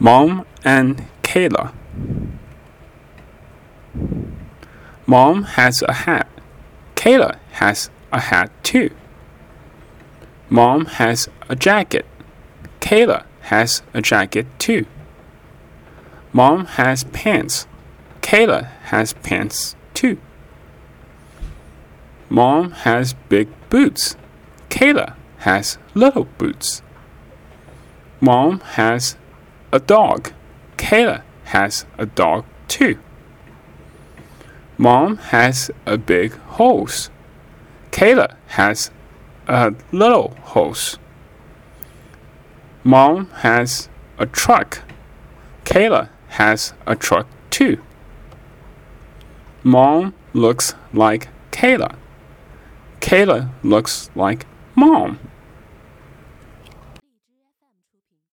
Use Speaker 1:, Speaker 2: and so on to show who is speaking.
Speaker 1: Mom and Kayla. Mom has a hat. Kayla has a hat too. Mom has a jacket. Kayla has a jacket too. Mom has pants. Kayla has pants too. Mom has big boots. Kayla has little boots. Mom has a dog. Kayla has a dog too. Mom has a big hose. Kayla has a little hose. Mom has a truck. Kayla has a truck too. Mom looks like Kayla. Kayla looks like mom.